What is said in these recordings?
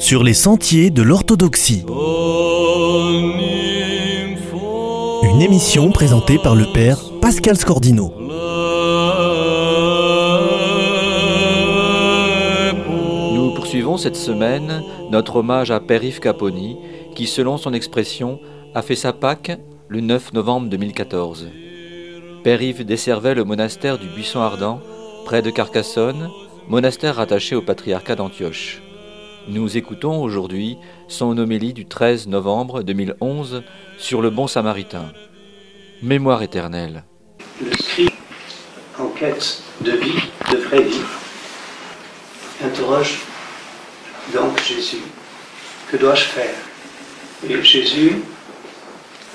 sur les sentiers de l'orthodoxie. Une émission présentée par le père Pascal Scordino. Nous poursuivons cette semaine notre hommage à Père Yves Caponi, qui, selon son expression, a fait sa Pâque le 9 novembre 2014. Père Yves desservait le monastère du Buisson Ardent, près de Carcassonne, monastère rattaché au patriarcat d'Antioche. Nous écoutons aujourd'hui son homélie du 13 novembre 2011 sur le bon samaritain. Mémoire éternelle. Le scribe en quête de vie, de vraie vie, interroge donc Jésus. Que dois-je faire? Et Jésus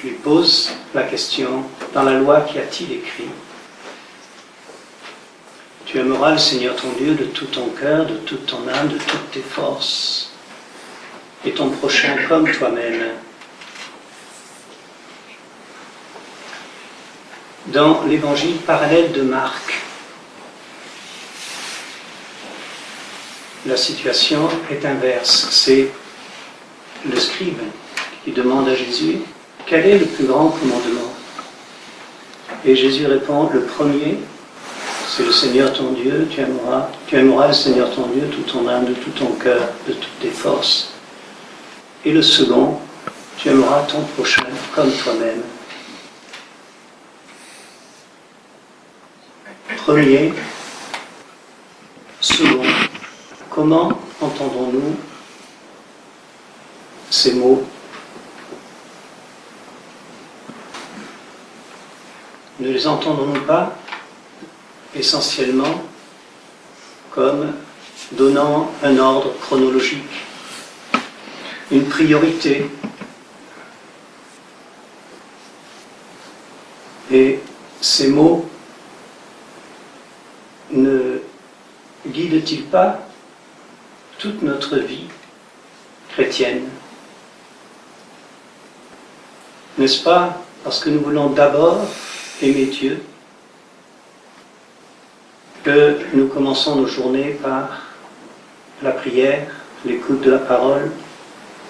lui pose la question, dans la loi qu'y a-t-il écrit? Tu aimeras le Seigneur ton Dieu de tout ton cœur, de toute ton âme, de toutes tes forces, et ton prochain comme toi-même. Dans l'évangile parallèle de Marc, la situation est inverse. C'est le scribe qui demande à Jésus quel est le plus grand commandement? Et Jésus répond le premier, c'est le Seigneur ton Dieu, tu aimeras, tu aimeras le Seigneur ton Dieu, tout ton âme, de tout ton cœur, de toutes tes forces. Et le second, tu aimeras ton prochain comme toi-même. Premier, second, comment entendons-nous ces mots? Ne les entendons-nous pas? Essentiellement comme donnant un ordre chronologique, une priorité Et ces mots ne guident-ils pas toute notre vie chrétienne? N'est-ce pas parce que nous voulons d'abord aimer Dieu que nous commençons nos journées par la prière, l'écoute de la parole,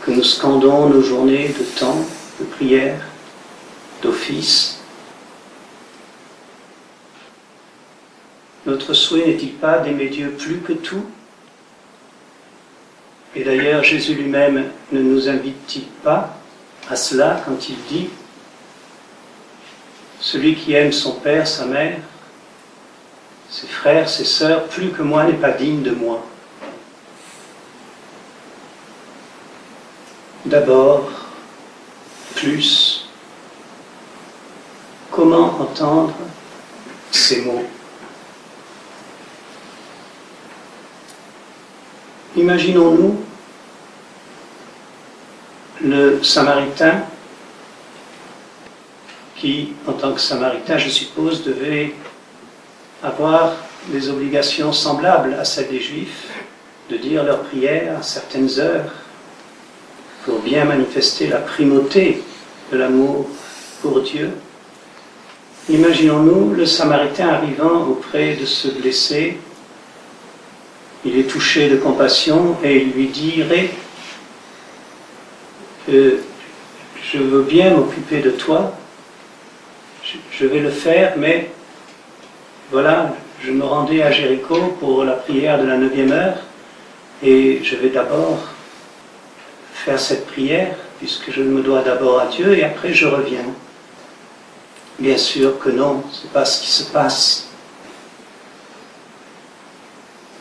que nous scandons nos journées de temps, de prière, d'office. Notre souhait n'est-il pas d'aimer Dieu plus que tout? Et d'ailleurs, Jésus lui-même ne nous invite-t-il pas à cela quand il dit Celui qui aime son père, sa mère, ses frères, ses sœurs, plus que moi n'est pas digne de moi. D'abord, plus, comment entendre ces mots? Imaginons-nous le Samaritain qui, en tant que Samaritain, je suppose, devait avoir des obligations semblables à celles des Juifs, de dire leurs prières à certaines heures, pour bien manifester la primauté de l'amour pour Dieu. Imaginons-nous le Samaritain arrivant auprès de ce blessé, il est touché de compassion et il lui dirait que je veux bien m'occuper de toi, je vais le faire, mais voilà, je me rendais à Jéricho pour la prière de la neuvième heure et je vais d'abord faire cette prière puisque je me dois d'abord à Dieu et après je reviens. Bien sûr que non, ce n'est pas ce qui se passe.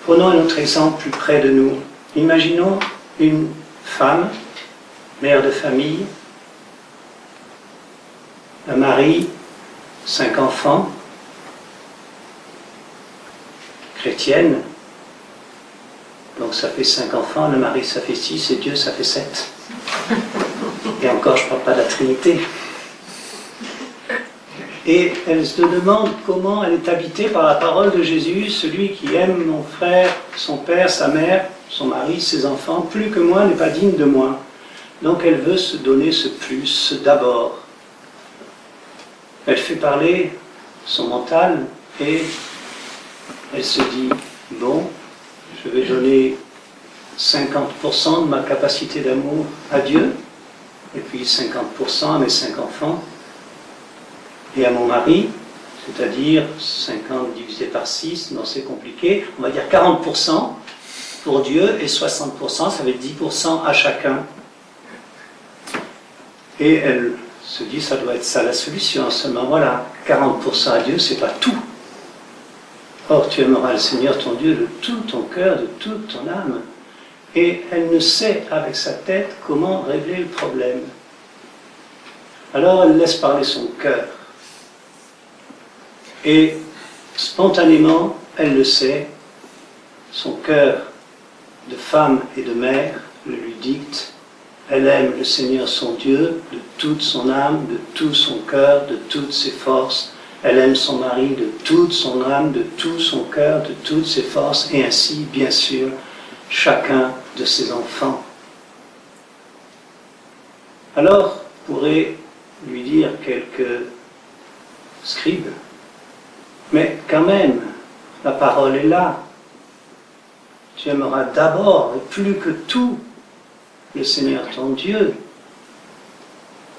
Prenons un autre exemple plus près de nous. Imaginons une femme, mère de famille, un mari, cinq enfants, chrétienne. Donc ça fait cinq enfants, le mari ça fait six et Dieu ça fait sept. Et encore je ne parle pas de la Trinité. Et elle se demande comment elle est habitée par la parole de Jésus, celui qui aime mon frère, son père, sa mère, son mari, ses enfants, plus que moi n'est pas digne de moi. Donc elle veut se donner ce plus d'abord. Elle fait parler son mental et elle se dit, bon, je vais donner 50% de ma capacité d'amour à Dieu, et puis 50% à mes cinq enfants, et à mon mari, c'est-à-dire 50 divisé par 6, non c'est compliqué, on va dire 40% pour Dieu et 60%, ça fait 10% à chacun. Et elle se dit, ça doit être ça la solution. Seulement voilà, 40% à Dieu, c'est pas tout. Or, tu aimeras le Seigneur ton Dieu de tout ton cœur, de toute ton âme. Et elle ne sait avec sa tête comment régler le problème. Alors elle laisse parler son cœur. Et spontanément, elle le sait, son cœur de femme et de mère le lui dicte. Elle aime le Seigneur son Dieu de toute son âme, de tout son cœur, de toutes ses forces. Elle aime son mari de toute son âme, de tout son cœur, de toutes ses forces, et ainsi, bien sûr, chacun de ses enfants. Alors, pourrait lui dire quelques scribes, mais quand même, la parole est là. Tu aimeras d'abord et plus que tout le Seigneur ton Dieu.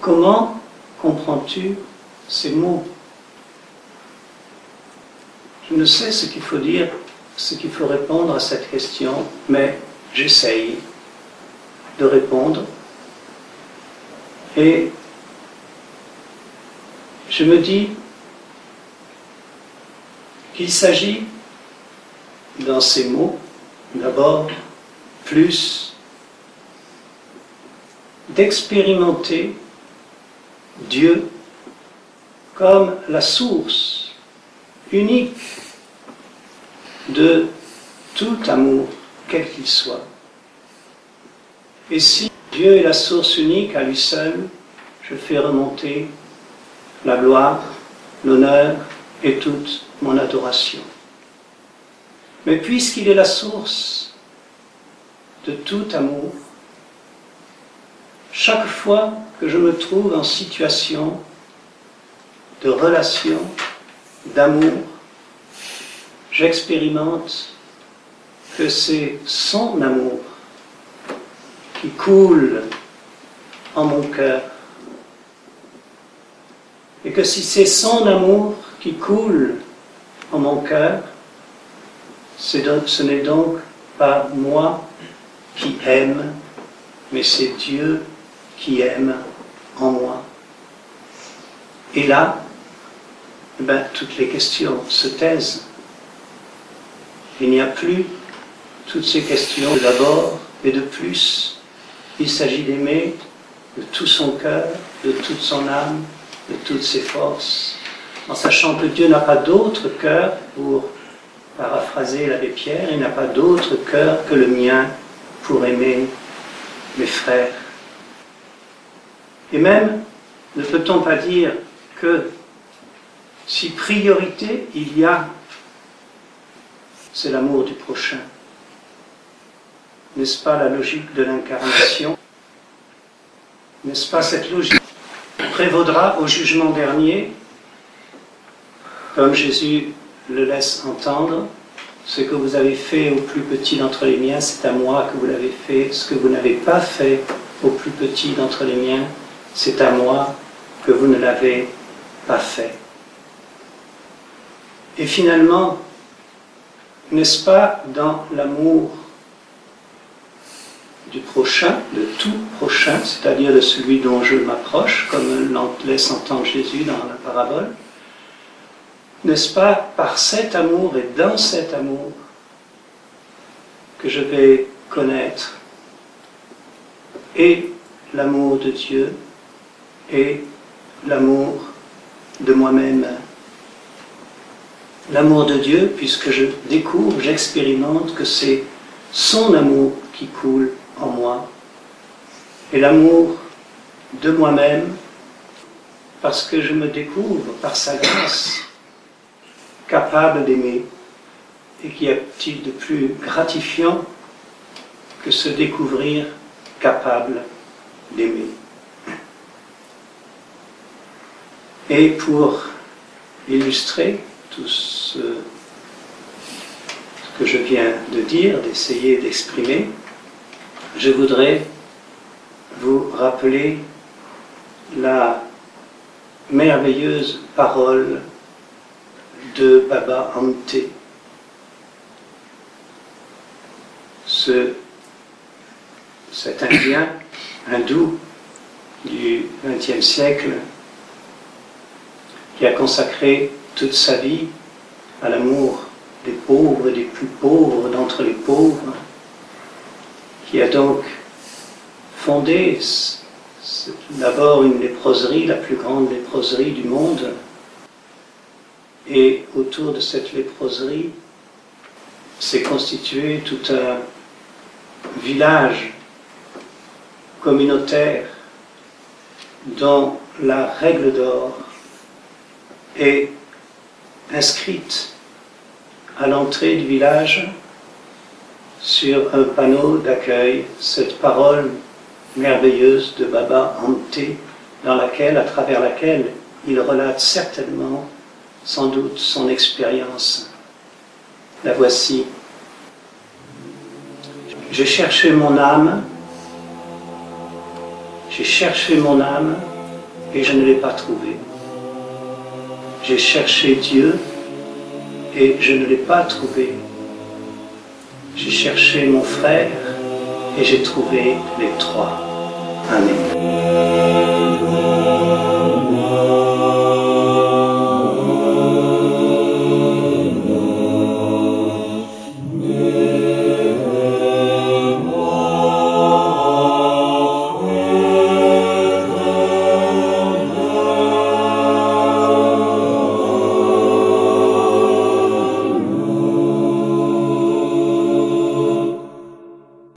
Comment comprends-tu ces mots? Ne sais ce qu'il faut dire, ce qu'il faut répondre à cette question, mais j'essaye de répondre. Et je me dis qu'il s'agit, dans ces mots, d'abord, plus d'expérimenter Dieu comme la source unique de tout amour, quel qu'il soit. Et si Dieu est la source unique à lui seul, je fais remonter la gloire, l'honneur et toute mon adoration. Mais puisqu'il est la source de tout amour, chaque fois que je me trouve en situation de relation, d'amour, j'expérimente que c'est son amour qui coule en mon cœur. Et que si c'est son amour qui coule en mon cœur, ce n'est donc pas moi qui aime, mais c'est Dieu qui aime en moi. Et là, eh ben, toutes les questions se taisent. Il n'y a plus toutes ces questions d'abord et de plus. Il s'agit d'aimer de tout son cœur, de toute son âme, de toutes ses forces, en sachant que Dieu n'a pas d'autre cœur, pour paraphraser l'abbé Pierre, il n'a pas d'autre cœur que le mien pour aimer mes frères. Et même, ne peut-on pas dire que si priorité il y a, c'est l'amour du prochain. N'est-ce pas la logique de l'incarnation? N'est-ce pas cette logique prévaudra au jugement dernier? Comme Jésus le laisse entendre, ce que vous avez fait au plus petit d'entre les miens, c'est à moi que vous l'avez fait. Ce que vous n'avez pas fait au plus petit d'entre les miens, c'est à moi que vous ne l'avez pas fait. Et finalement, n'est-ce pas dans l'amour du prochain, de tout prochain, c'est-à-dire de celui dont je m'approche, comme laisse entendre Jésus dans la parabole, n'est-ce pas par cet amour et dans cet amour que je vais connaître et l'amour de Dieu et l'amour de moi-même? L'amour de Dieu, puisque je découvre, j'expérimente que c'est son amour qui coule en moi. Et l'amour de moi-même, parce que je me découvre par sa grâce capable d'aimer. Et qu'y a-t-il de plus gratifiant que se découvrir capable d'aimer Et pour illustrer tout ce que je viens de dire, d'essayer d'exprimer, je voudrais vous rappeler la merveilleuse parole de Baba Ante. Ce, cet Indien hindou du XXe siècle qui a consacré toute sa vie à l'amour des pauvres, des plus pauvres d'entre les pauvres, qui a donc fondé d'abord une léproserie, la plus grande léproserie du monde, et autour de cette léproserie s'est constitué tout un village communautaire dont la règle d'or est inscrite à l'entrée du village sur un panneau d'accueil cette parole merveilleuse de Baba Ante, dans laquelle, à travers laquelle il relate certainement, sans doute, son expérience. La voici. J'ai cherché mon âme, j'ai cherché mon âme et je ne l'ai pas trouvée. J'ai cherché Dieu et je ne l'ai pas trouvé. J'ai cherché mon frère et j'ai trouvé les trois. Amen.